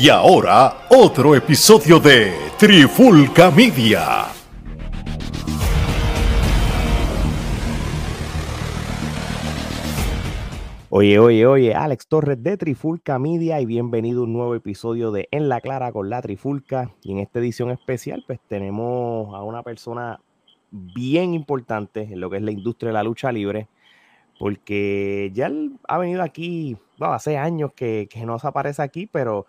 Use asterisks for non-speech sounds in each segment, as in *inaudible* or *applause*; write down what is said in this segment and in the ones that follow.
Y ahora, otro episodio de Trifulca Media. Oye, oye, oye, Alex Torres de Trifulca Media y bienvenido a un nuevo episodio de En la Clara con la Trifulca. Y en esta edición especial, pues tenemos a una persona bien importante en lo que es la industria de la lucha libre, porque ya ha venido aquí, bueno, hace años que, que no se aparece aquí, pero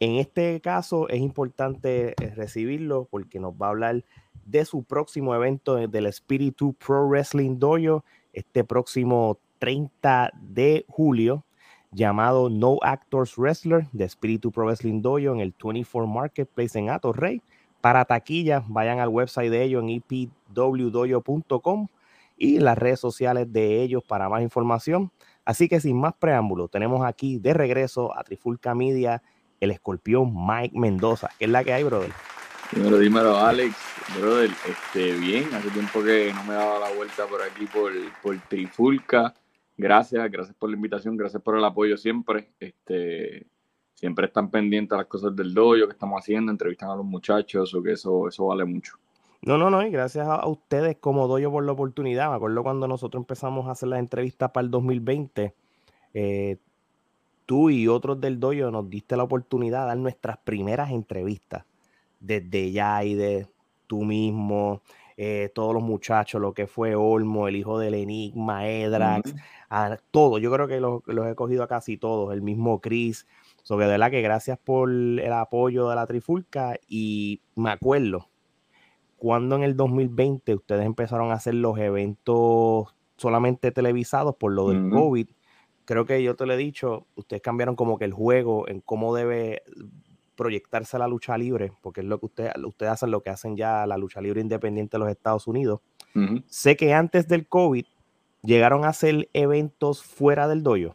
en este caso es importante eh, recibirlo porque nos va a hablar de su próximo evento del Espíritu Pro Wrestling Dojo este próximo 30 de julio llamado No Actors Wrestler de Espíritu Pro Wrestling Dojo en el 24 Marketplace en Rey. Para taquillas, vayan al website de ellos en epwdojo.com y las redes sociales de ellos para más información. Así que sin más preámbulos, tenemos aquí de regreso a Trifulca Media el escorpión Mike Mendoza. ¿Qué es la que hay, brother? Dímelo, dímelo, Alex. Brother, este, bien, hace tiempo que no me daba la vuelta por aquí por, por Trifulca. Gracias, gracias por la invitación, gracias por el apoyo siempre. Este, siempre están pendientes a las cosas del dojo que estamos haciendo, entrevistan a los muchachos, o que eso, eso vale mucho. No, no, no, y gracias a, ustedes como doyo por la oportunidad. Me acuerdo cuando nosotros empezamos a hacer las entrevistas para el 2020, eh, tú y otros del doyo nos diste la oportunidad de dar nuestras primeras entrevistas. Desde ya y de tú mismo, eh, todos los muchachos, lo que fue Olmo, el hijo del Enigma, Edrax, a, todo. Yo creo que los, he cogido a casi todos, el mismo Chris. So que de verdad que gracias por el apoyo de la Trifulca y me acuerdo cuando en el 2020 ustedes empezaron a hacer los eventos solamente televisados por lo del COVID creo que yo te lo he dicho, ustedes cambiaron como que el juego en cómo debe proyectarse la lucha libre, porque es lo que ustedes, ustedes hacen, lo que hacen ya la lucha libre independiente de los Estados Unidos. Sé que antes del COVID llegaron a hacer eventos fuera del dojo.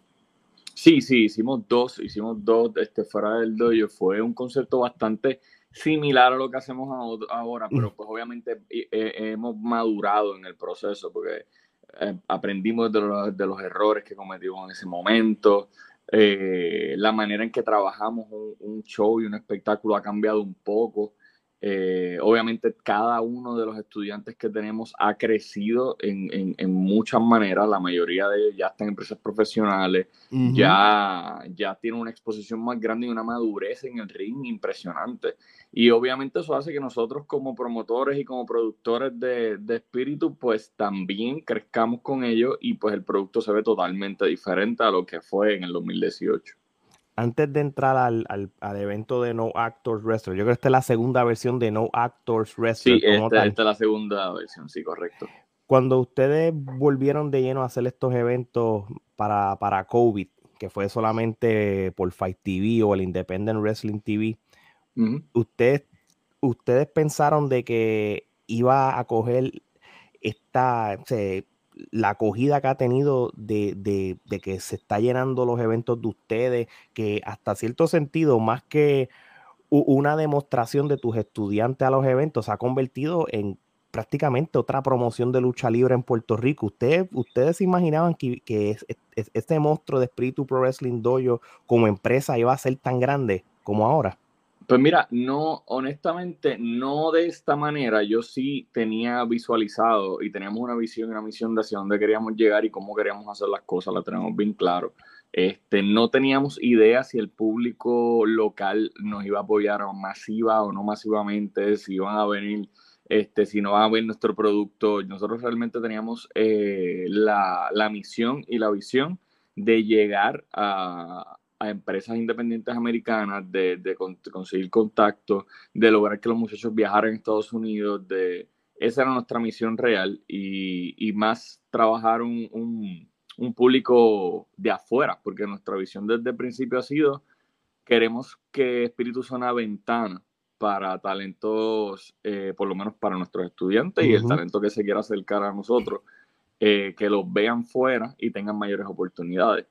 Sí, sí, hicimos dos, hicimos dos este, fuera del dojo. Fue un concepto bastante similar a lo que hacemos ahora, pero pues obviamente eh, eh, hemos madurado en el proceso, porque eh, aprendimos de los, de los, errores que cometimos en ese momento. Eh, la manera en que trabajamos un, show y un espectáculo ha cambiado un poco. Eh, obviamente cada uno de los estudiantes que tenemos ha crecido en, en, muchas maneras, la mayoría de ellos ya están en empresas profesionales, ya, ya tienen una exposición más grande y una madurez en el ring impresionante. Y obviamente eso hace que nosotros como promotores y como productores de, de espíritu, pues también crezcamos con ellos y pues el producto se ve totalmente diferente a lo que fue en el 2018 antes de entrar al, al, evento de No Actors Wrestler, yo creo que esta es la segunda versión de No Actors Wrestler. Sí, esta, esta, es la segunda versión, sí, correcto. Cuando ustedes volvieron de lleno a hacer estos eventos para, para COVID, que fue solamente por Fight TV o el Independent Wrestling TV, ustedes, ustedes pensaron de que iba a coger esta, la acogida que ha tenido de, que se está llenando los eventos de ustedes, que hasta cierto sentido, más que una demostración de tus estudiantes a los eventos, se ha convertido en prácticamente otra promoción de lucha libre en Puerto Rico. ¿Ustedes, ustedes imaginaban que, que este monstruo de Espíritu Pro Wrestling Dojo como empresa iba a ser tan grande como ahora? Pues mira, no, honestamente, no de esta manera. Yo sí tenía visualizado y teníamos una visión y una misión de hacia dónde queríamos llegar y cómo queríamos hacer las cosas, la tenemos bien claro. Este, no teníamos idea si el público local nos iba a apoyar masiva o no masivamente, si iban a venir, este, si no van a ver nuestro producto. Nosotros realmente teníamos eh, la, la misión y la visión de llegar a, a empresas independientes americanas, de, conseguir contacto, de lograr que los muchachos viajaran a Estados Unidos, de esa era nuestra misión real y, más trabajar un, público de afuera, porque nuestra visión desde el principio ha sido, queremos que Espíritu sea una ventana para talentos, eh, por lo menos para nuestros estudiantes y el talento que se quiera acercar a nosotros, eh, que los vean fuera y tengan mayores oportunidades.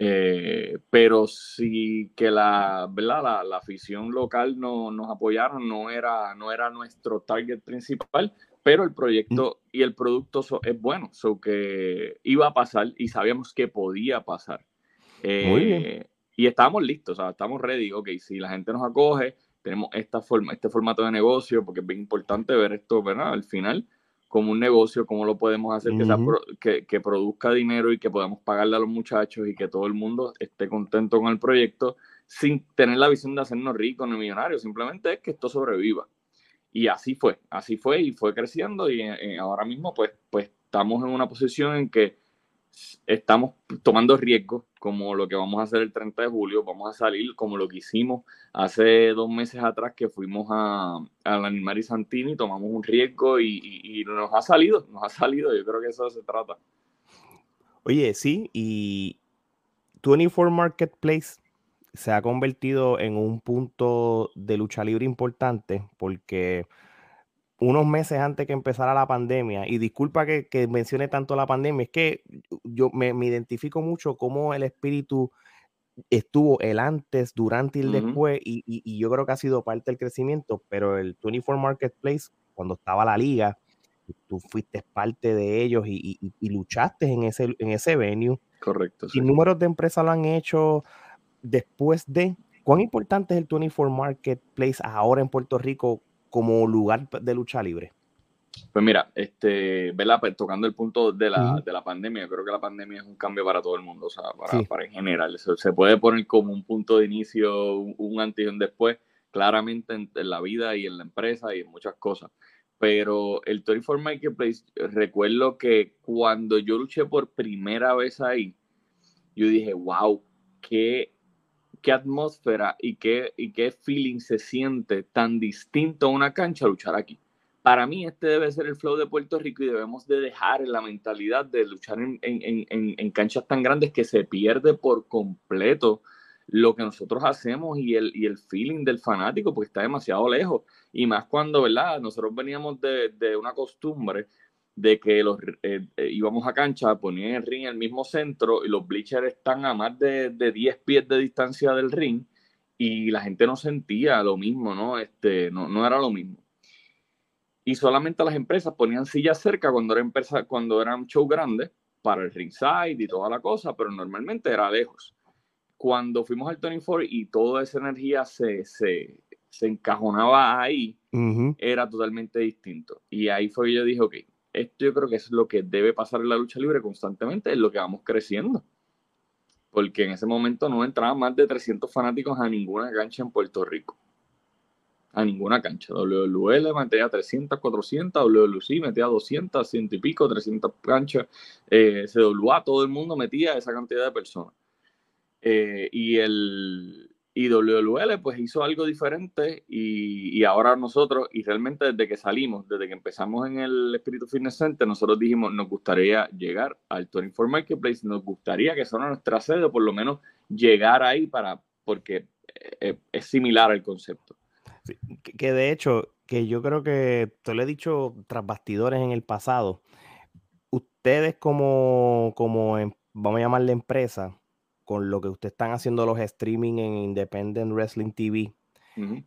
Eh, pero sí que la, ¿verdad? La, afición local no, nos apoyaron, no era, no era nuestro target principal, pero el proyecto y el producto es bueno, so que iba a pasar y sabíamos que podía pasar. Muy bien. Eh, Y estábamos listos, o sea, estamos ready. Ok, si la gente nos acoge, tenemos esta forma, este formato de negocio, porque es bien importante ver esto, ¿verdad? Al final, como un negocio, cómo lo podemos hacer que, que, produzca dinero y que podamos pagarle a los muchachos y que todo el mundo esté contento con el proyecto sin tener la visión de hacernos ricos ni millonarios, simplemente es que esto sobreviva. Y así fue, así fue y fue creciendo y eh, ahora mismo pues, pues estamos en una posición en que estamos tomando riesgos, como lo que vamos a hacer el 30 de julio, vamos a salir como lo que hicimos hace dos meses atrás que fuimos a, a la Animari Santini, tomamos un riesgo y, nos ha salido, nos ha salido, yo creo que eso se trata. Oye, sí, y 24 Marketplace se ha convertido en un punto de lucha libre importante porque unos meses antes que empezara la pandemia, y disculpa que, mencione tanto la pandemia, es que yo me, identifico mucho cómo el espíritu estuvo el antes, durante y el después, y, yo creo que ha sido parte del crecimiento, pero el 24 Marketplace, cuando estaba la liga, tú fuiste parte de ellos y, luchaste en ese, en ese venue. Correcto. Y números de empresas lo han hecho después de... ¿Cuán importante es el 24 Marketplace ahora en Puerto Rico como lugar de lucha libre? Pues mira, este, pues tocando el punto de la, de la pandemia, creo que la pandemia es un cambio para todo el mundo, o sea, para, para en general. Se, puede poner como un punto de inicio, un, antes y un después, claramente en, la vida y en la empresa y en muchas cosas. Pero el 24 Marketplace, recuerdo que cuando yo luché por primera vez ahí, yo dije, wow, qué qué atmósfera y qué, y qué feeling se siente tan distinto a una cancha luchar aquí. Para mí este debe ser el flow de Puerto Rico y debemos de dejar la mentalidad de luchar en, en, en, en canchas tan grandes que se pierde por completo lo que nosotros hacemos y el, y el feeling del fanático, porque está demasiado lejos. Y más cuando, ¿verdad? Nosotros veníamos de, de una costumbre de que los eh, eh, íbamos a cancha, ponían el ring en el mismo centro y los bleachers están a más de, de 10 pies de distancia del ring y la gente no sentía lo mismo, ¿no? Este, no, no era lo mismo. Y solamente las empresas ponían sillas cerca cuando era empresa, cuando eran show grandes para el ringside y toda la cosa, pero normalmente era lejos. Cuando fuimos al 24 y toda esa energía se, se, se encajonaba ahí, era totalmente distinto. Y ahí fue que yo dije, ok, esto yo creo que es lo que debe pasar en la lucha libre constantemente, es lo que vamos creciendo. Porque en ese momento no entraban más de 300 fanáticos a ninguna cancha en Puerto Rico. A ninguna cancha. WWL metía 300, 400, WWC metía 200, 100 y pico, 300 canchas. Eh, CWA, todo el mundo metía esa cantidad de personas. Eh, y el, y WWL pues hizo algo diferente y, ahora nosotros, y realmente desde que salimos, desde que empezamos en el Espíritu Fitness Center, nosotros dijimos, nos gustaría llegar al 24 Marketplace, nos gustaría que sea nuestra sede, o por lo menos llegar ahí para, porque eh, es, similar al concepto. que de hecho, que yo creo que, te lo he dicho tras bastidores en el pasado, ustedes como, como em, vamos a llamarle empresa, con lo que ustedes están haciendo los streaming en Independent Wrestling TV,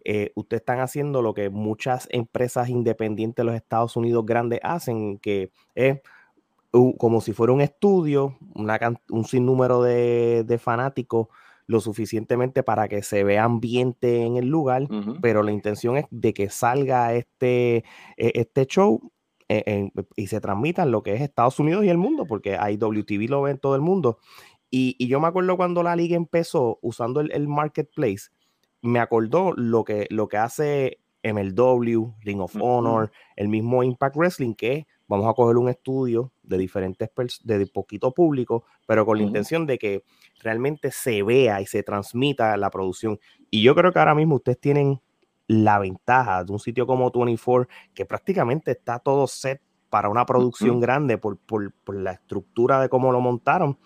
eh, ustedes están haciendo lo que muchas empresas independientes de los Estados Unidos grandes hacen, que es como si fuera un estudio, un sinnúmero de, fanáticos, lo suficientemente para que se vea ambiente en el lugar, pero la intención es de que salga este, e, este show eh, y se transmita en lo que es Estados Unidos y el mundo, porque IWTV lo ve en todo el mundo. Y, yo me acuerdo cuando la liga empezó usando el, marketplace, me acordó lo que, lo que hace MLW, Ring of Honor, el mismo Impact Wrestling, que vamos a coger un estudio de diferentes, de poquito público, pero con la intención de que realmente se vea y se transmita la producción. Y yo creo que ahora mismo ustedes tienen la ventaja de un sitio como 24, que prácticamente está todo set para una producción grande por, por, por, la estructura de cómo lo montaron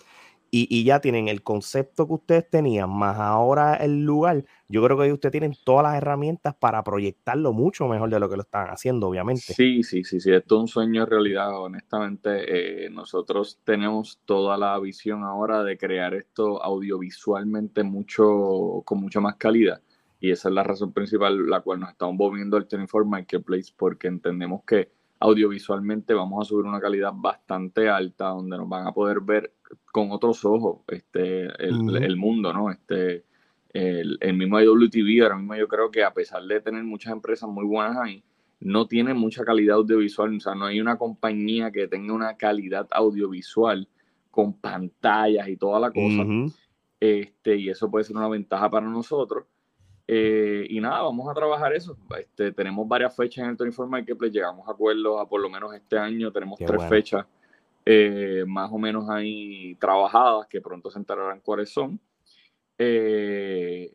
y, ya tienen el concepto que ustedes tenían, más ahora el lugar, yo creo que ustedes tienen todas las herramientas para proyectarlo mucho mejor de lo que lo están haciendo, obviamente. Sí, sí, sí, sí, esto es un sueño en realidad, honestamente, eh, nosotros tenemos toda la visión ahora de crear esto audiovisualmente mucho, con mucha más calidad. Y esa es la razón principal la cual nos estamos moviendo al 24 Marketplace, porque entendemos que audiovisualmente vamos a subir una calidad bastante alta, donde nos van a poder ver con otros ojos este, el, mundo, ¿no? Este, el, el, mismo IWTV, ahora mismo yo creo que a pesar de tener muchas empresas muy buenas ahí, no tiene mucha calidad audiovisual, o sea, no hay una compañía que tenga una calidad audiovisual con pantallas y toda la cosa. este, y eso puede ser una ventaja para nosotros. Eh, y nada, vamos a trabajar eso. Este, tenemos varias fechas en el 24 Marketplace, llegamos a acuerdos a por lo menos este año, tenemos tres fechas eh, más o menos ahí trabajadas, que pronto se enterarán cuáles son. Eh,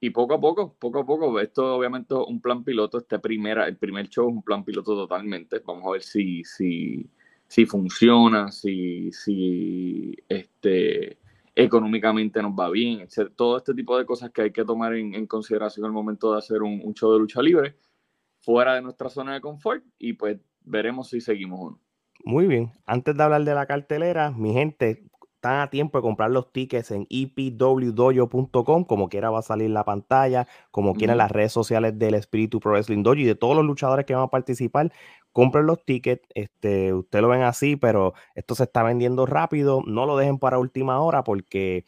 y poco a poco, poco a poco, esto obviamente es un plan piloto, este primera, el primer show es un plan piloto totalmente, vamos a ver si, si, si funciona, si, si este, económicamente nos va bien, etc. Todo este tipo de cosas que hay que tomar en, consideración al momento de hacer un, show de lucha libre fuera de nuestra zona de confort y pues veremos si seguimos o no. Muy bien, antes de hablar de la cartelera, mi gente, están a tiempo de comprar los tickets en epwdojo.com, como quiera va a salir la pantalla, como quiera las redes sociales del Espíritu Pro Wrestling Dojo y de todos los luchadores que van a participar, compren los tickets, este, ustedes lo ven así, pero esto se está vendiendo rápido, no lo dejen para última hora porque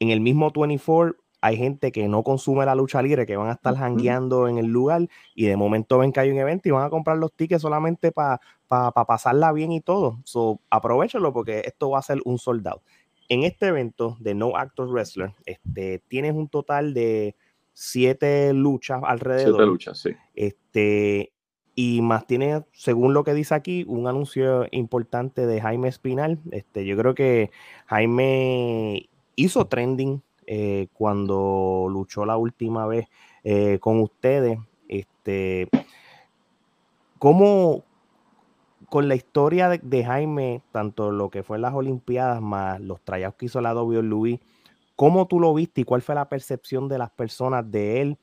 en el mismo 24 hay gente que no consume la lucha libre, que van a estar jangueando en el lugar y de momento ven que hay un evento y van a comprar los tickets solamente para pasarla bien y todo. So, aprovechenlo porque esto va a ser un soldado. En este evento de No Actor Wrestler, este, tienes un total de siete luchas alrededor. Siete luchas, sí. Este, y más tiene, según lo que dice aquí, un anuncio importante de Jaime Espinal. Este, yo creo que Jaime hizo trending eh, cuando luchó la última vez eh, con ustedes. Este, ¿Cómo, con la historia de, Jaime, tanto lo que fue en las Olimpiadas, más los trayados que hizo la WWE, ¿cómo tú lo viste y cuál fue la percepción de las personas de él?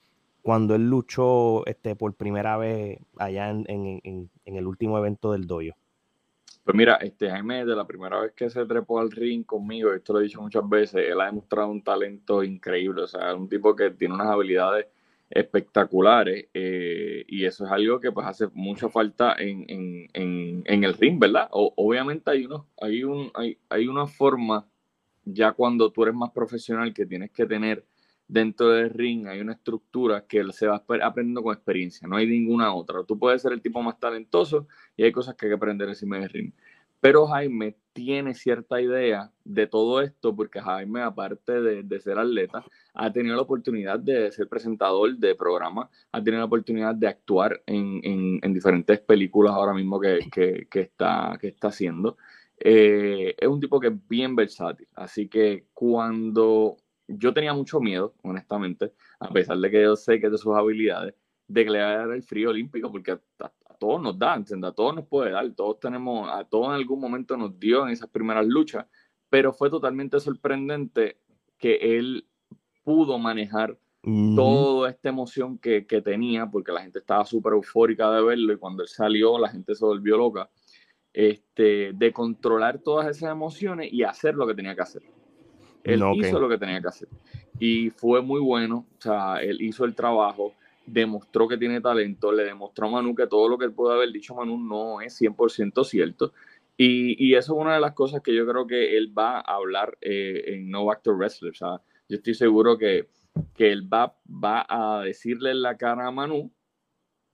cuando él luchó este, por primera vez allá en, en, en, el último evento del doyo? Pues mira, este Jaime, de la primera vez que se trepó al ring conmigo, esto lo he dicho muchas veces, él ha demostrado un talento increíble, o sea, un tipo que tiene unas habilidades espectaculares eh, y eso es algo que pues hace mucha falta en, en, en el ring, ¿verdad? O, obviamente hay, uno, hay, un, hay, hay una forma ya cuando tú eres más profesional que tienes que tener dentro del ring hay una estructura que se va aprendiendo con experiencia, no hay ninguna otra. Tú puedes ser el tipo más talentoso y hay cosas que hay que aprender encima del ring. Pero Jaime tiene cierta idea de todo esto porque Jaime, aparte de, ser atleta, ha tenido la oportunidad de ser presentador de programa, ha tenido la oportunidad de actuar en, diferentes películas ahora mismo que, está, que está haciendo. Eh, es un tipo que es bien versátil, así que cuando yo tenía mucho miedo, honestamente, a pesar de que yo sé que es de sus habilidades, de que dar el frío olímpico, porque a, todos nos da, A todos nos puede dar, todos tenemos, a todos en algún momento nos dio en esas primeras luchas, pero fue totalmente sorprendente que él pudo manejar toda esta emoción que, tenía, porque la gente estaba súper eufórica de verlo y cuando él salió la gente se volvió loca, este, de controlar todas esas emociones y hacer lo que tenía que hacer. Él hizo lo que tenía que hacer. Y fue muy bueno. O sea, él hizo el trabajo, demostró que tiene talento, le demostró a Manu que todo lo que puede haber dicho Manu no es 100% cierto. Y, y, eso es una de las cosas que yo creo que él va a hablar eh, en No Actor Wrestler. O sea, yo estoy seguro que, que él va, va a decirle en la cara a Manu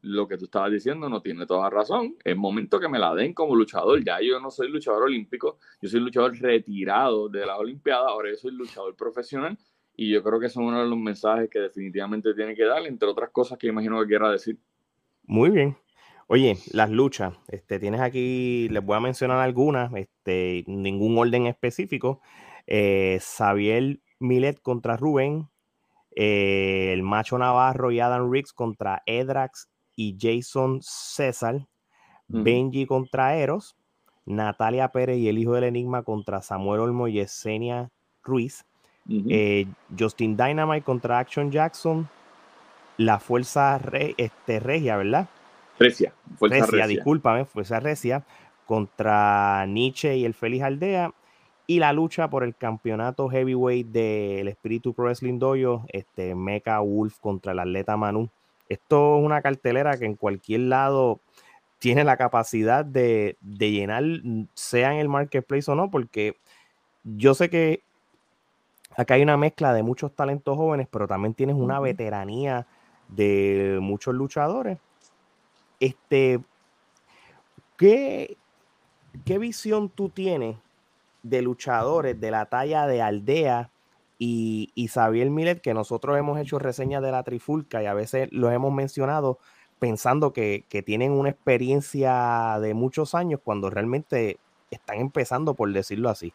lo que tú estabas diciendo no tiene toda razón. Es momento que me la den como luchador. Ya yo no soy luchador olímpico, yo soy luchador retirado de la Olimpiada, ahora yo soy luchador profesional. Y yo creo que es uno de los mensajes que definitivamente tiene que dar, entre otras cosas que imagino que quiera decir. Muy bien. Oye, las luchas, este, tienes aquí, les voy a mencionar algunas, este, ningún orden específico. Eh, Xavier Milet contra Rubén, eh, el Macho Navarro y Adam Riggs contra Edrax y Jason César, Benji contra Eros, Natalia Pérez y el hijo del Enigma contra Samuel Olmo y Yesenia Ruiz, eh, Justin Dynamite contra Action Jackson, la Fuerza este, Regia, ¿verdad? Recia, Fuerza Recia, discúlpame, Fuerza Recia contra Nietzsche y el Feliz Aldea y la lucha por el campeonato heavyweight del Espíritu Pro Wrestling Dojo, este Mecha Wolf contra el atleta Manu. Esto es una cartelera que en cualquier lado tiene la capacidad de, llenar, sea en el marketplace o no, porque yo sé que acá hay una mezcla de muchos talentos jóvenes, pero también tienes una veteranía de muchos luchadores. Este, ¿qué, ¿qué visión tú tienes de luchadores de la talla de Aldea y, y Xavier Millet, que nosotros hemos hecho reseñas de la Trifulca y a veces lo hemos mencionado pensando que, tienen una experiencia de muchos años cuando realmente están empezando, por decirlo así.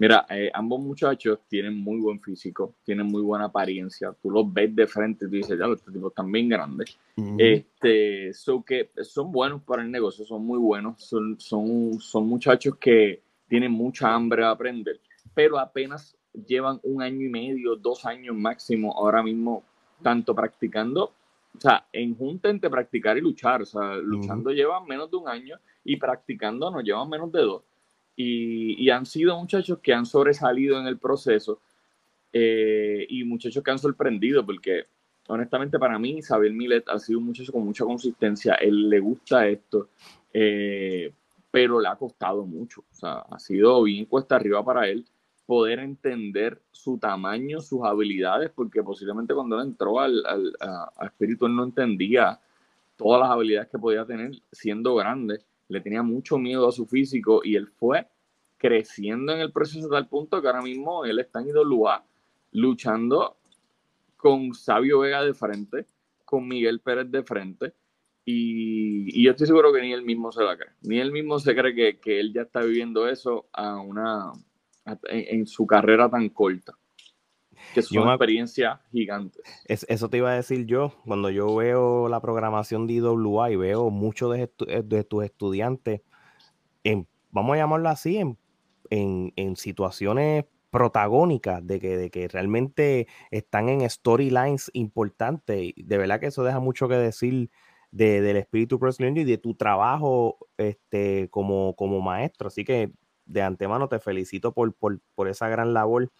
Mira, eh, ambos muchachos tienen muy buen físico, tienen muy buena apariencia. Tú los ves de frente y tú dices, ya, estos tipos están bien grandes. este, que son buenos para el negocio, son muy buenos. Son, son, son muchachos que tienen mucha hambre de aprender, pero apenas llevan un año y medio, dos años máximo ahora mismo, tanto practicando, o sea, en junta entre practicar y luchar, o sea, luchando llevan menos de un año y practicando nos llevan menos de dos. Y, y han sido muchachos que han sobresalido en el proceso eh, y muchachos que han sorprendido, porque honestamente para mí Isabel Milet ha sido un muchacho con mucha consistencia, él le gusta esto, eh, pero le ha costado mucho, o sea, ha sido bien cuesta arriba para él poder entender su tamaño, sus habilidades, porque posiblemente cuando él entró al, al a, Espíritu él no entendía todas las habilidades que podía tener siendo grande, le tenía mucho miedo a su físico y él fue creciendo en el proceso a tal punto que ahora mismo él está en IWA luchando con Sabio Vega de frente, con Miguel Pérez de frente, y, yo estoy seguro que ni él mismo se la cree. Ni él mismo se cree que, que él ya está viviendo eso a una, en, su carrera tan corta. Que es una experiencia gigante. eso te iba a decir yo, cuando yo veo la programación de IWA y veo muchos de, de, tus estudiantes, en, vamos a llamarlo así, en, en, situaciones protagónicas, de que, de que realmente están en storylines importantes. De verdad que eso deja mucho que decir del espíritu wrestling y de tu trabajo este, como, como maestro. Así que de antemano te felicito por, por, esa gran labor.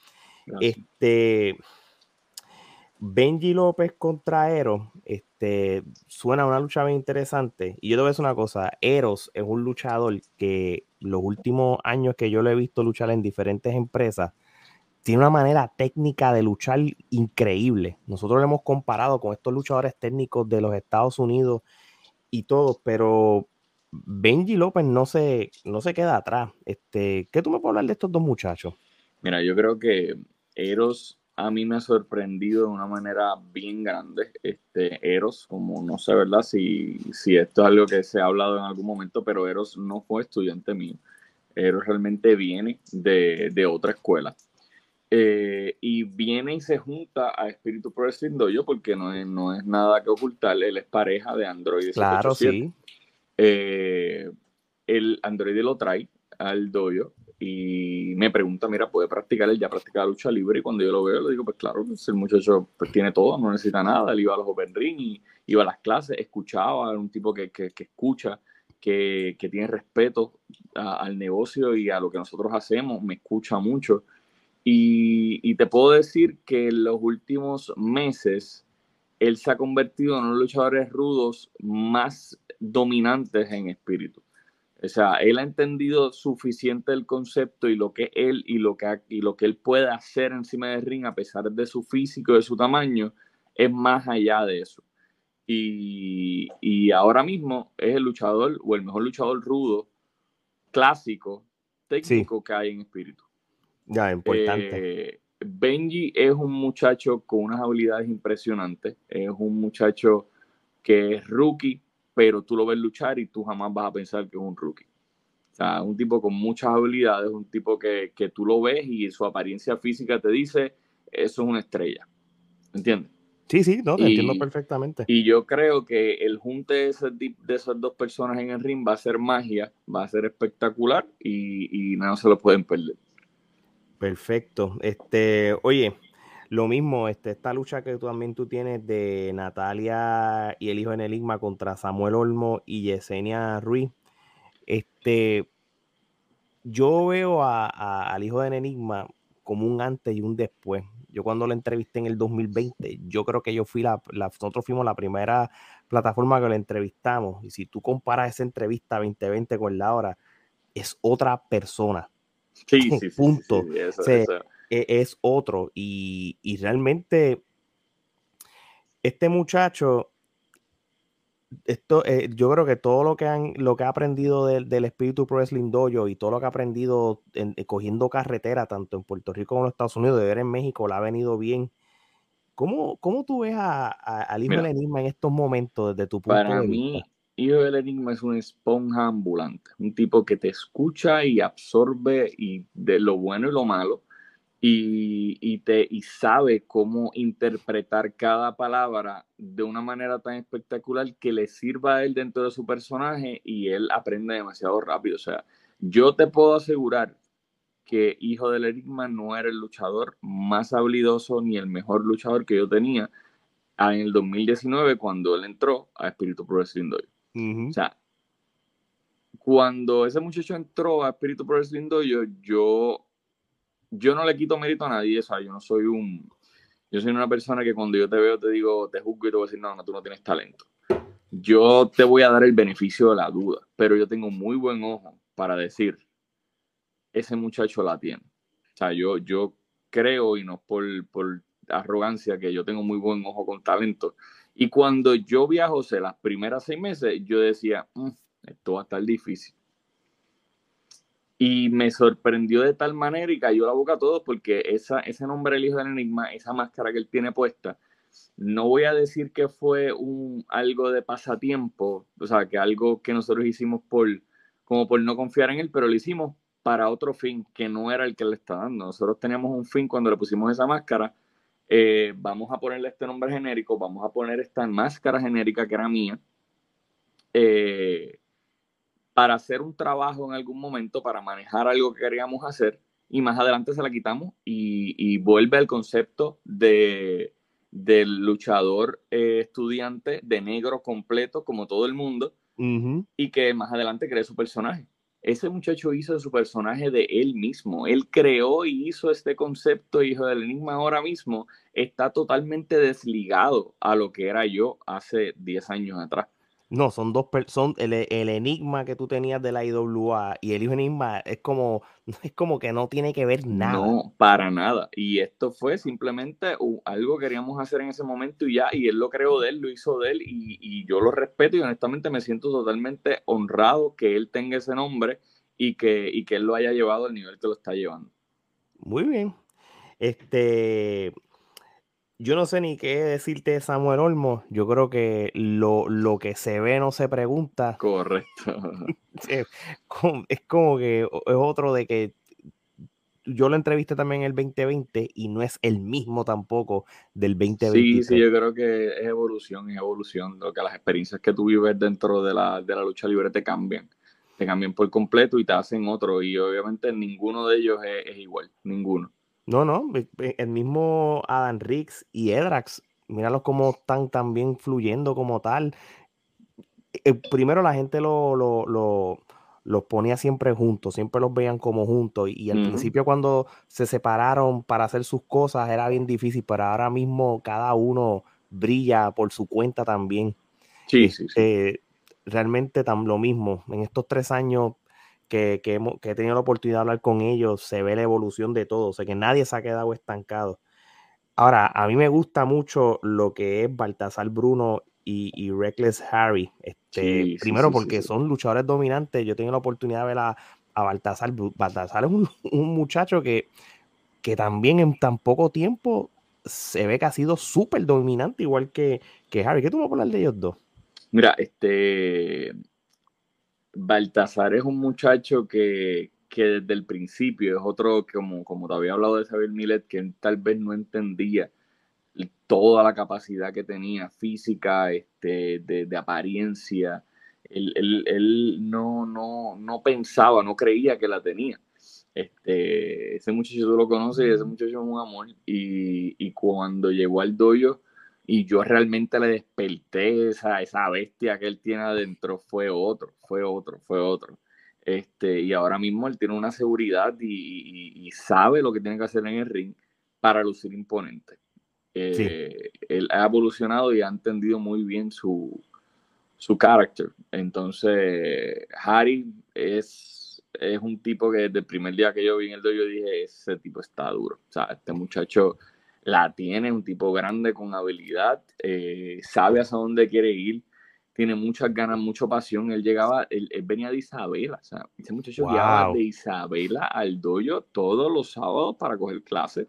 Este Benji López contra Eros, este, suena una lucha bien interesante. Y yo te voy a decir una cosa, Eros es un luchador que los últimos años que yo lo he visto luchar en diferentes empresas, tiene una manera técnica de luchar increíble. Nosotros lo hemos comparado con estos luchadores técnicos de los Estados Unidos y todo, pero Benji López no se, no se queda atrás. Este, ¿Qué tú me puedes hablar de estos dos muchachos? Mira, yo creo que Eros a mí me ha sorprendido de una manera bien grande. Este, Eros, como no sé, ¿verdad? Si, si esto es algo que se ha hablado en algún momento, pero Eros no fue estudiante mío. Eros realmente viene de, de otra escuela. Eh, y viene y se junta a Espíritu Pro Dojo porque no es, no es nada que ocultar. Él es pareja de Android. Claro, sí. Eh, el Android lo trae al dojo y me pregunta, mira, ¿puede practicar? Él ya practica lucha libre y cuando yo lo veo le digo, pues claro, pues el muchacho pues, tiene todo, no necesita nada. Él iba a los Open Ring iba a las clases, escuchaba, era un tipo que, que, escucha, que, que, tiene respeto al negocio y a lo que nosotros hacemos, me escucha mucho. Y, y te puedo decir que en los últimos meses él se ha convertido en uno de los luchadores rudos más dominantes en espíritu. O sea, él ha entendido suficiente el concepto y lo que él y lo que, y lo que él puede hacer encima del ring a pesar de su físico, de su tamaño, es más allá de eso. Y, y ahora mismo es el luchador o el mejor luchador rudo, clásico, técnico que hay en espíritu. Ya, importante. Eh, Benji es un muchacho con unas habilidades impresionantes. Es un muchacho que es rookie, pero tú lo ves luchar y tú jamás vas a pensar que es un rookie. O sea, un tipo con muchas habilidades, un tipo que, tú lo ves y su apariencia física te dice, eso es una estrella. ¿Entiendes? Sí, sí, no, te entiendo perfectamente. Y yo creo que el junte de, de, esas dos personas en el ring va a ser magia, va a ser espectacular y, y no se lo pueden perder. Perfecto. Este, oye, lo mismo, este, esta lucha que tú, también tú tienes de Natalia y el hijo en Enigma contra Samuel Olmo y Yesenia Ruiz. Este, yo veo al hijo de Enigma como un antes y un después. yo cuando lo entrevisté en el 2020, yo creo que yo fui la, nosotros fuimos la primera plataforma que lo entrevistamos. Y si tú comparas esa entrevista 2020 con la hora, es otra persona. Sí, *laughs* sí, Punto. E, es, otro. Y, y realmente, este muchacho esto, eh, yo creo que todo lo que han, lo que ha aprendido del, espíritu pro wrestling dojo y todo lo que ha aprendido eh, cogiendo carretera, tanto en Puerto Rico como en los Estados Unidos, de ver en México, le ha venido bien. ¿Cómo, cómo tú ves a, al hijo del enigma en estos momentos desde tu punto de vista? Para mí, hijo del enigma es un esponja ambulante, un tipo que te escucha y absorbe y de lo bueno y lo malo y, te, y sabe cómo interpretar cada palabra de una manera tan espectacular que le sirva a él dentro de su personaje y él aprende demasiado rápido. O sea, yo te puedo asegurar que Hijo del Enigma no era el luchador más habilidoso ni el mejor luchador que yo tenía en el 2019 cuando él entró a Espíritu Pro Wrestling O sea, cuando ese muchacho entró a Espíritu Pro Wrestling yo yo no le quito mérito a nadie, o sea, yo no soy un, yo soy una persona que cuando yo te veo te digo, te juzgo y te voy a decir, no, no, tú no tienes talento. Yo te voy a dar el beneficio de la duda, pero yo tengo muy buen ojo para decir, ese muchacho la tiene. O sea, yo, yo creo, y no por, por arrogancia, que yo tengo muy buen ojo con talento. Y cuando yo vi a José las primeras seis meses, yo decía, mm, esto va a estar difícil. Y me sorprendió de tal manera y cayó la boca a todos porque esa, ese nombre, el hijo del enigma, esa máscara que él tiene puesta, no voy a decir que fue un, algo de pasatiempo, o sea, que algo que nosotros hicimos por, como por no confiar en él, pero lo hicimos para otro fin que no era el que le está dando. Nosotros teníamos un fin cuando le pusimos esa máscara. Eh, vamos a ponerle este nombre genérico, vamos a poner esta máscara genérica que era mía. Eh, para hacer un trabajo en algún momento, para manejar algo que queríamos hacer, y más adelante se la quitamos y, vuelve al concepto de, del luchador eh, estudiante de negro completo, como todo el mundo, y que más adelante cree su personaje. Ese muchacho hizo su personaje de él mismo. Él creó y hizo este concepto, hijo del enigma ahora mismo, está totalmente desligado a lo que era yo hace 10 años atrás. No, son dos personas. El, el, enigma que tú tenías de la IWA y el hijo enigma es como, *laughs* es como que no tiene que ver nada. No, para nada. Y esto fue simplemente algo que queríamos hacer en ese momento y ya, y él lo creó de él, lo hizo de él, y, y yo lo respeto y honestamente me siento totalmente honrado que él tenga ese nombre y que, y que él lo haya llevado al nivel que lo está llevando. Muy bien. Este, yo no sé ni qué decirte de Samuel Olmo. Yo creo que lo, que se ve no se pregunta. Correcto. *laughs* es, como, que es otro de que yo lo entrevisté también en el 2020 y no es el mismo tampoco del 2020. Sí, sí, yo creo que es evolución, es evolución. Lo que las experiencias que tú vives dentro de la, lucha libre te cambian. Te cambian por completo y te hacen otro. Y obviamente ninguno de ellos es igual, ninguno. No, no, el mismo Adam Riggs y Edrax, míralos cómo están también fluyendo como tal. Eh, primero la gente lo, lo, los ponía siempre juntos, siempre los veían como juntos. Y, al principio cuando se separaron para hacer sus cosas era bien difícil, pero ahora mismo cada uno brilla por su cuenta también. Sí, sí, sí. Este, realmente tan, lo mismo. En estos tres años que, he tenido la oportunidad de hablar con ellos, se ve la evolución de todo, o sea que nadie se ha quedado estancado. Ahora, a mí me gusta mucho lo que es Baltasar Bruno y, Reckless Harry. Este, primero porque son luchadores dominantes. Yo tengo la oportunidad de ver a, a Baltasar. Baltasar es *laughs* un, muchacho que, que también en tan poco tiempo se ve que ha sido súper dominante, igual que, que Harry. ¿Qué tú vas a hablar de ellos dos? Mira, este Baltasar es un muchacho que, desde el principio es otro, como, como te había hablado de Xavier Millet, que tal vez no entendía toda la capacidad que tenía física, este, de, apariencia. Él, no, no, no pensaba, no creía que la tenía. Este, ese muchacho tú lo conoces ese muchacho es un amor. Y, y cuando llegó al doyo, y yo realmente le desperté esa, esa bestia que él tiene adentro, fue otro, fue otro, fue otro. Este, y ahora mismo él tiene una seguridad y, sabe lo que tiene que hacer en el ring, para lucir imponente. Eh, él ha evolucionado y ha entendido muy bien su, su carácter. Entonces, Harry es, es un tipo que desde el primer día que yo vi en el dojo, yo dije, ese tipo está duro. O sea, este muchacho la tiene, un tipo grande con habilidad, eh, sabe hacia dónde quiere ir, tiene muchas ganas, mucha pasión. Él llegaba, él, venía de Isabela, o sea, ese muchacho llegaba de Isabela al dojo todos los sábados para coger clases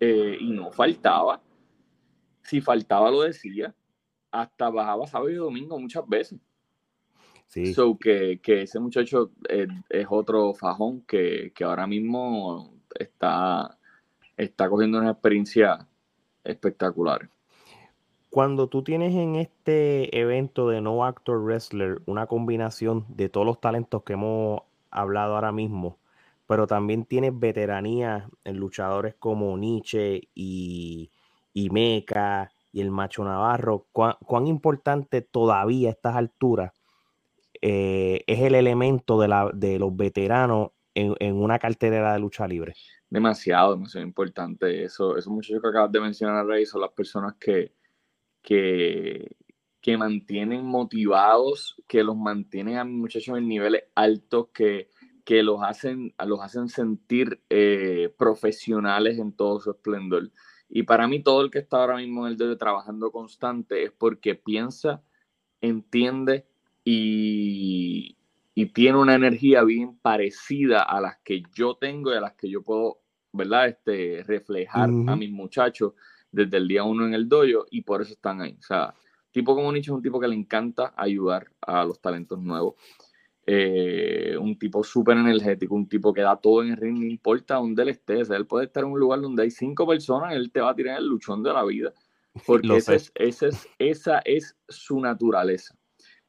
eh, y no faltaba. Si faltaba, lo decía. Hasta bajaba sábado y domingo muchas veces. Sí. So que, que ese muchacho es, otro fajón que, que, ahora mismo está, está cogiendo una experiencia espectacular. Cuando tú tienes en este evento de No Actor Wrestler una combinación de todos los talentos que hemos hablado ahora mismo, pero también tienes veteranía en luchadores como Nietzsche y, y Meca y el Macho Navarro, ¿cuán, importante todavía a estas alturas eh, es el elemento de, la, de los veteranos en, una cartelera de lucha libre? Demasiado, demasiado importante. Eso, esos muchachos que acabas de mencionar, Rey, son las personas que, que, que mantienen motivados, que los mantienen a muchachos en niveles altos, que, que los hacen, los hacen sentir eh, profesionales en todo su esplendor. Y para mí todo el que está ahora mismo en el dedo trabajando constante es porque piensa, entiende y, y, tiene una energía bien parecida a las que yo tengo y a las que yo puedo, ¿verdad? Este, reflejar a mis muchachos desde el día uno en el dojo y por eso están ahí. O sea, tipo como Nicho es un tipo que le encanta ayudar a los talentos nuevos. Eh, un tipo súper energético, un tipo que da todo en el ring, no importa dónde él esté. él puede estar en un lugar donde hay cinco personas, él te va a tirar el luchón de la vida. *laughs* Porque es, esa es su naturaleza.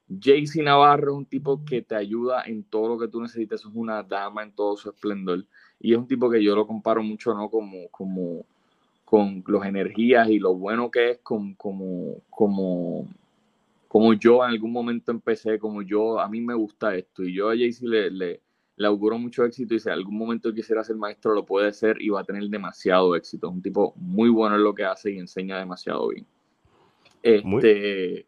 Jaycee Navarro es un tipo que te ayuda en todo lo que tú necesites, es una dama en todo su esplendor. Y es un tipo que yo lo comparo mucho, ¿no? Como, como con las energías y lo bueno que es como, como como yo en algún momento empecé, como yo, a mí me gusta esto, y yo a Jaycee le, le, le auguro mucho éxito y si en algún momento quisiera ser maestro lo puede ser y va a tener demasiado éxito. Es un tipo muy bueno en lo que hace y enseña demasiado bien. Este,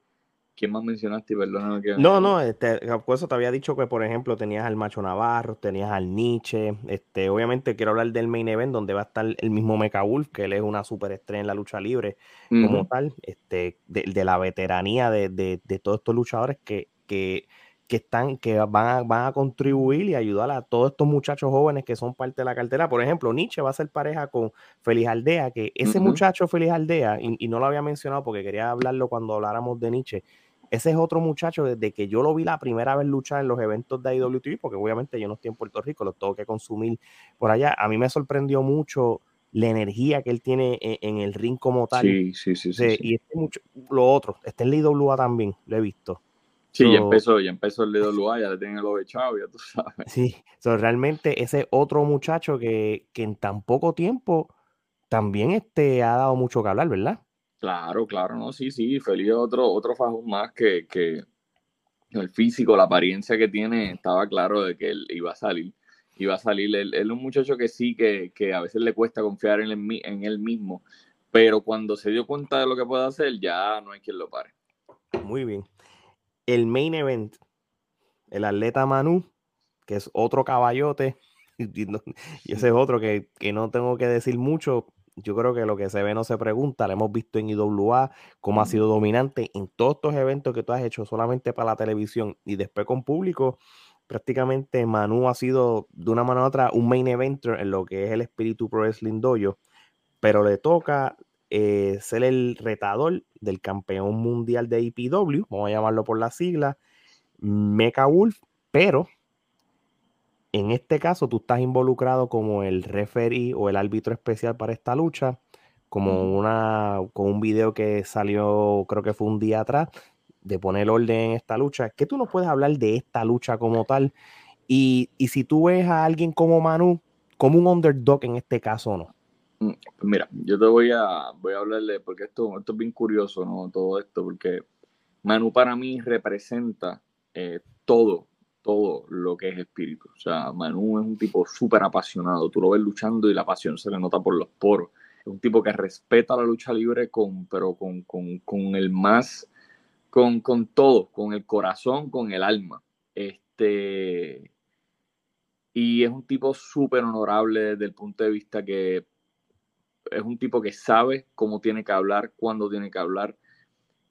¿Quién más mencionaste? Perdóname que... No, no, este, por eso te había dicho que, por ejemplo, tenías al Macho Navarro, tenías al Nietzsche. Este, obviamente quiero hablar del main event donde va a estar el mismo Mecha Wolf, que él es una superestrella en la lucha libre como tal, este, de, la veteranía de, de, todos estos luchadores que, que, que están, que van a, van a contribuir y ayudar a todos estos muchachos jóvenes que son parte de la cartera. Por ejemplo, Nietzsche va a ser pareja con Feliz Aldea, que ese muchacho Feliz Aldea, y, y, no lo había mencionado porque quería hablarlo cuando habláramos de Nietzsche, ese es otro muchacho, desde que yo lo vi la primera vez luchar en los eventos de IWTV, porque obviamente yo no estoy en Puerto Rico, lo tengo que consumir por allá. A mí me sorprendió mucho la energía que él tiene en, el ring como tal. Sí, sí, sí. sí, y este mucho, lo otro, está en la IWA también, lo he visto. Sí, ya empezó, ya empezó el IWA, ya le tienen el echado, ya tú sabes. Sí, realmente ese otro muchacho que, que en tan poco tiempo también este, ha dado mucho que hablar, ¿verdad? Claro, claro, no, sí, sí, Feliz otro, otro fajón más que, que el físico, la apariencia que tiene, estaba claro de que él iba a salir, iba a salir, él, es un muchacho que sí, que, que, a veces le cuesta confiar en, en él mismo, pero cuando se dio cuenta de lo que puede hacer, ya no hay quien lo pare. Muy bien. El main event, el atleta Manu, que es otro caballote, *laughs* y ese es otro que, que no tengo que decir mucho, yo creo que lo que se ve no se pregunta. Lo hemos visto en IWA, cómo ha sido dominante en todos estos eventos que tú has hecho solamente para la televisión y después con público. Prácticamente Manu ha sido de una manera u otra un main eventer en lo que es el espíritu pro wrestling dojo, pero le toca eh, ser el retador del campeón mundial de IPW, vamos a llamarlo por la sigla, Mecha Wolf, pero en este caso, tú estás involucrado como el referee o el árbitro especial para esta lucha, como una con un video que salió, creo que fue un día atrás, de poner orden en esta lucha. ¿Qué tú nos puedes hablar de esta lucha como tal? Y, si tú ves a alguien como Manu, como un underdog en este caso o no. Mm, mira, yo te voy a, voy a hablarle, porque esto, esto es bien curioso, ¿no? Todo esto, porque Manu para mí representa eh, todo todo lo que es espíritu. O sea, Manu es un tipo súper apasionado. Tú lo ves luchando y la pasión se le nota por los poros. Es un tipo que respeta la lucha libre con, pero con, con, con el más, con, con todo, con el corazón, con el alma. Este, y es un tipo súper honorable desde el punto de vista que es un tipo que sabe cómo tiene que hablar, cuándo tiene que hablar.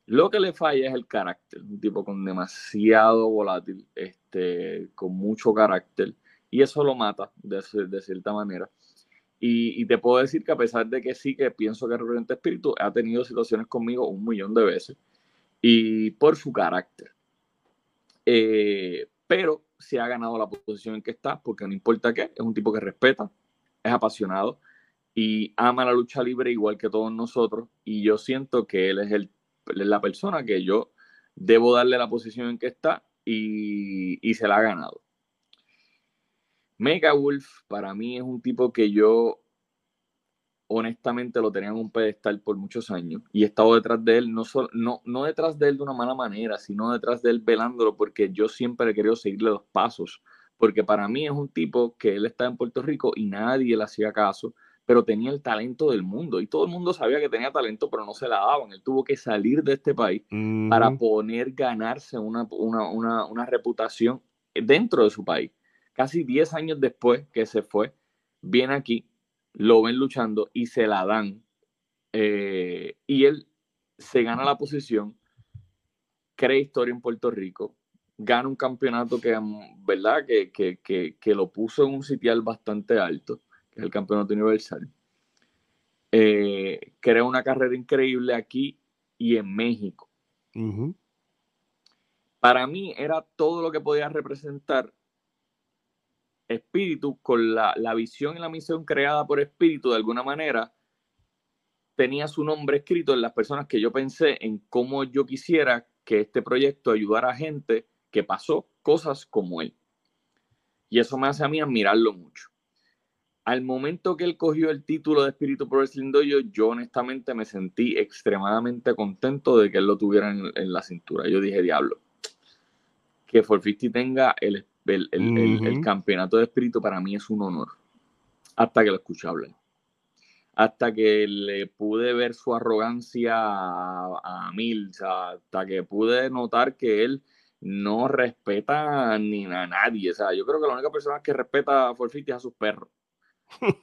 Lo que le falla es el carácter, un tipo con demasiado volátil, este, con mucho carácter, y eso lo mata de, de cierta manera. Y, te puedo decir que a pesar de que sí que pienso que Reverente Espíritu ha tenido situaciones conmigo un millón de veces, y por su carácter. Eh, pero se ha ganado la posición en que está, porque no importa qué, es un tipo que respeta, es apasionado y ama la lucha libre igual que todos nosotros. Y yo siento que él es, el, la persona que yo debo darle la posición en que está y, y se la ha ganado. Mega Wolf para mí es un tipo que yo honestamente lo tenía en un pedestal por muchos años y he estado detrás de él, no, no, no detrás de él de una mala manera, sino detrás de él velándolo porque yo siempre he querido seguirle los pasos, porque para mí es un tipo que él está en Puerto Rico y nadie le hacía caso, pero tenía el talento del mundo y todo el mundo sabía que tenía talento, pero no se la daban. Él tuvo que salir de este país para poner ganarse una, una, una, una reputación dentro de su país. Casi 10 años después que se fue, viene aquí lo ven luchando y se la dan. Eh, y él se gana la posición, crea historia en Puerto Rico, gana un campeonato que, ¿verdad? Que, que, lo puso en un sitial bastante alto, que es el campeonato universal. Eh, crea una carrera increíble aquí y en México. Para mí era todo lo que podía representar espíritu, con la, visión y la misión creada por espíritu, de alguna manera, tenía su nombre escrito en las personas que yo pensé en cómo yo quisiera que este proyecto ayudara a gente que pasó cosas como él. Y eso me hace a mí admirarlo mucho. Al momento que él cogió el título de Espíritu Pro Wrestling yo honestamente me sentí extremadamente contento de que él lo tuviera en, en la cintura. Yo dije, diablo, que Forfisti tenga el, el, campeonato de espíritu para mí es un honor. Hasta que lo escuché hablar. Hasta que le pude ver su arrogancia a, Mil, hasta que pude notar que él no respeta ni a nadie. O sea, yo creo que la única persona que respeta a Forfiti es a sus perros.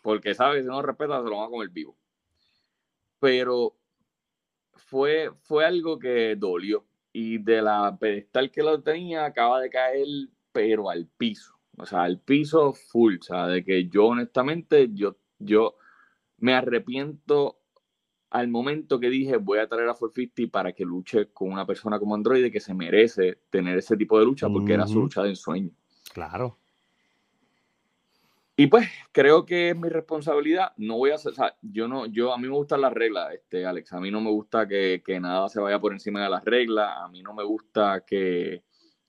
Porque sabe que si no respeta se lo va a comer vivo. Pero fue, fue algo que dolió. Y de la pedestal que lo tenía, acaba de caer pero al piso. O sea, al piso full. O sea, de que yo honestamente, yo, yo me arrepiento al momento que dije voy a traer a 450 para que luche con una persona como Android que se merece tener ese tipo de lucha porque era su lucha de ensueño. Claro. Y pues creo que es mi responsabilidad. No voy a hacer, o sea, yo no, yo a mí me gustan las reglas, este, Alex. A mí no me gusta que, que nada se vaya por encima de las reglas. A mí no me gusta que,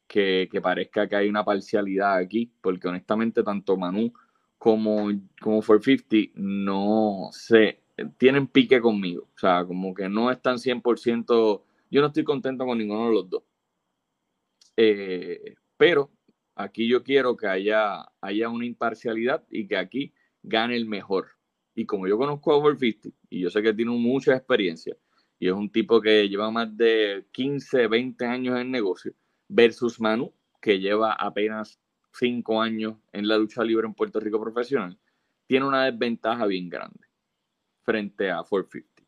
que, parezca que hay una parcialidad aquí, porque honestamente tanto Manu como, como 450 no sé, tienen pique conmigo, o sea, como que no están 100%, yo no estoy contento con ninguno de los dos. Eh, pero aquí yo quiero que haya, haya una imparcialidad y que aquí gane el mejor. Y como yo conozco a 450 y yo sé que tiene mucha experiencia y es un tipo que lleva más de 15, 20 años en negocio, versus Manu, que lleva apenas cinco años en la lucha libre en Puerto Rico profesional, tiene una desventaja bien grande frente a 450.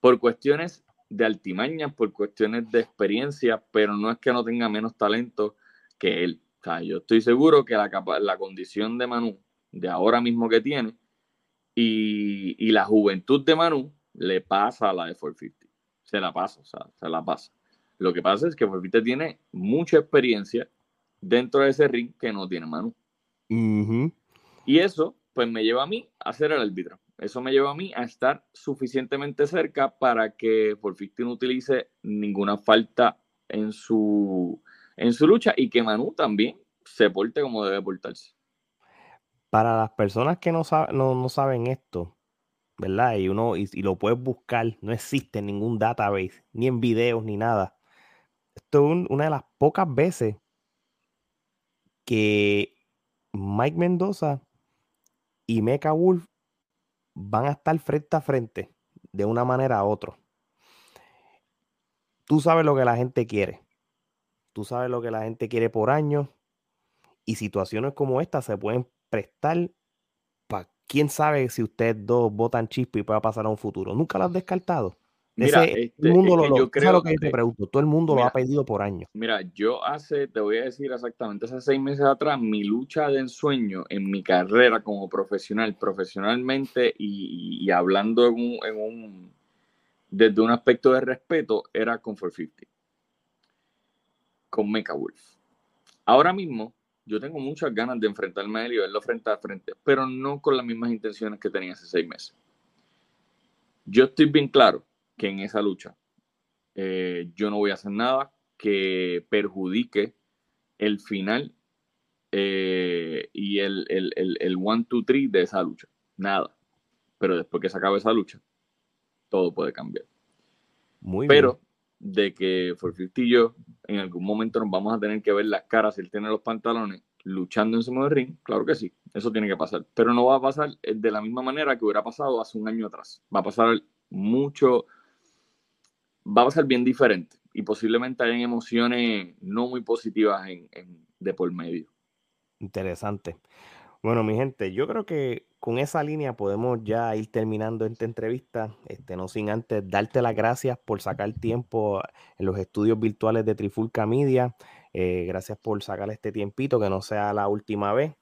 Por cuestiones de altimaña, por cuestiones de experiencia, pero no es que no tenga menos talento que él. O sea, yo estoy seguro que la, la condición de Manu, de ahora mismo que tiene, y, y, la juventud de Manu le pasa a la de 450. Se la pasa, o sea, se la pasa. Lo que pasa es que Forfite tiene mucha experiencia dentro de ese ring que no tiene Manu. Y eso, pues me lleva a mí a ser el árbitro. Eso me lleva a mí a estar suficientemente cerca para que Forfite no utilice ninguna falta en su, en su lucha y que Manu también se porte como debe portarse. Para las personas que no, saben esto, ¿verdad? Y uno y, y, lo puedes buscar, no existe ningún database, ni en videos, ni nada esto es una de las pocas veces que Mike Mendoza y Mecha Wolf van a estar frente a frente de una manera a otra. Tú sabes lo que la gente quiere. Tú sabes lo que la gente quiere por año. Y situaciones como esta se pueden prestar para quién sabe si ustedes dos votan chispa y pueda pasar a un futuro. Nunca lo has descartado. Mira, este, el mundo lo, yo creo lo que te pregunto, todo el mundo lo ha pedido por años. Mira, yo hace, te voy a decir exactamente, hace seis meses atrás, mi lucha de ensueño en mi carrera como profesional, profesionalmente y, hablando en un, en un, desde un aspecto de respeto, era con 450, con Mecha Wolf. Ahora mismo, yo tengo muchas ganas de enfrentarme a él y verlo frente a frente, pero no con las mismas intenciones que tenía hace seis meses. Yo estoy bien claro que en esa lucha eh, yo no voy a hacer nada que perjudique el final eh, y el, el, el, el one, two, three de esa lucha. Nada. Pero después que se acabe esa lucha, todo puede cambiar. Muy Pero de que Forfifty y yo en algún momento nos vamos a tener que ver las caras si él tiene los pantalones luchando encima del ring, claro que sí, eso tiene que pasar. Pero no va a pasar de la misma manera que hubiera pasado hace un año atrás. Va a pasar mucho va a ser bien diferente y posiblemente hayan emociones no muy positivas en, de por medio. Interesante. Bueno, mi gente, yo creo que con esa línea podemos ya ir terminando esta entrevista, este, no sin antes darte las gracias por sacar tiempo en los estudios virtuales de Trifulca Media. Eh, gracias por sacar este tiempito, que no sea la última vez.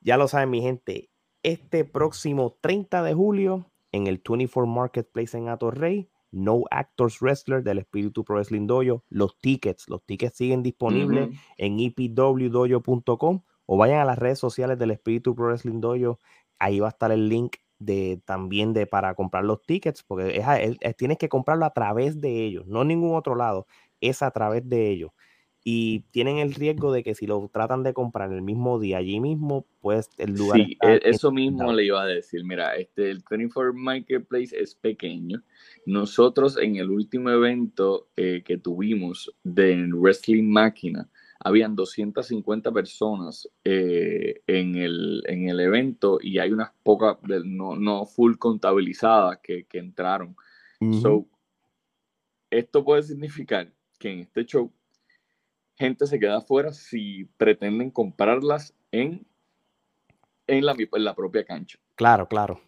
Ya lo saben, mi gente, este próximo 30 de julio en el 24 Marketplace en Atorrey no Actors Wrestler del Espíritu Pro Wrestling Dojo. Los tickets, los tickets siguen disponibles en epwdojo.com o vayan a las redes sociales del Espíritu Pro Wrestling Dojo. Ahí va a estar el link de también de para comprar los tickets, porque tienes que comprarlo a través de ellos, no en ningún otro lado, es a través de ellos y tienen el riesgo de que si lo tratan de comprar el mismo día, allí mismo, pues el lugar. Sí, e, eso mismo le iba a decir. Mira, este, el 24 Marketplace es pequeño. Nosotros en el último evento eh, que tuvimos de Wrestling Máquina, habían 250 personas eh, en, el, en, el, evento y hay unas pocas, no, no full contabilizadas que, que entraron. So, esto puede significar que en este show gente se queda afuera si pretenden comprarlas en, en, la, en la propia cancha. Claro, claro.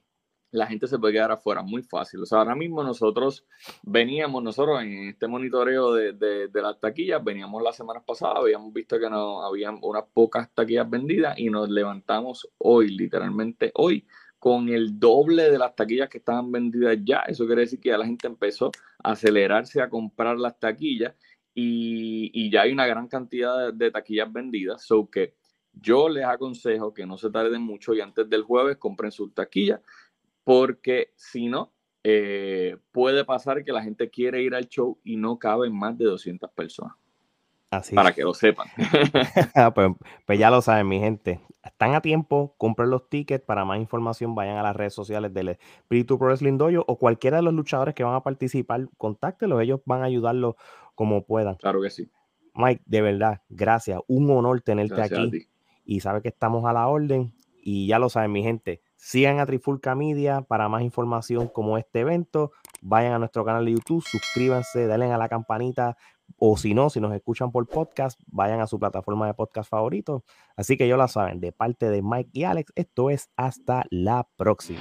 La gente se puede quedar afuera muy fácil. O sea, ahora mismo nosotros veníamos, nosotros en este monitoreo de, de, las taquillas, veníamos la semana pasada, habíamos visto que no habían unas pocas taquillas vendidas y nos levantamos hoy, literalmente hoy, con el doble de las taquillas que estaban vendidas ya. Eso quiere decir que ya la gente empezó a acelerarse a comprar las taquillas y, ya hay una gran cantidad de, taquillas vendidas, so que yo les aconsejo que no se tarden mucho y antes del jueves compren sus taquillas, porque si no, eh, puede pasar que la gente quiere ir al show y no caben más de 200 personas. Así para que lo sepan. *laughs* Ah, pues, pues, ya lo saben, mi gente. Están a tiempo, compren los tickets. Para más información, vayan a las redes sociales del Espíritu Pro Wrestling Dojo o cualquiera de los luchadores que van a participar. Contáctelos, ellos van a ayudarlos como puedan. Claro que sí. Mike, de verdad, gracias. Un honor tenerte aquí. Y sabe que estamos a la orden. Y ya lo saben, mi gente. Sigan a Trifulca Media para más información como este evento. Vayan a nuestro canal de YouTube, suscríbanse, denle a la campanita o si no, si nos escuchan por podcast, vayan a su plataforma de podcast favorito. Así que ya lo saben, de parte de Mike y Alex, esto es hasta la próxima.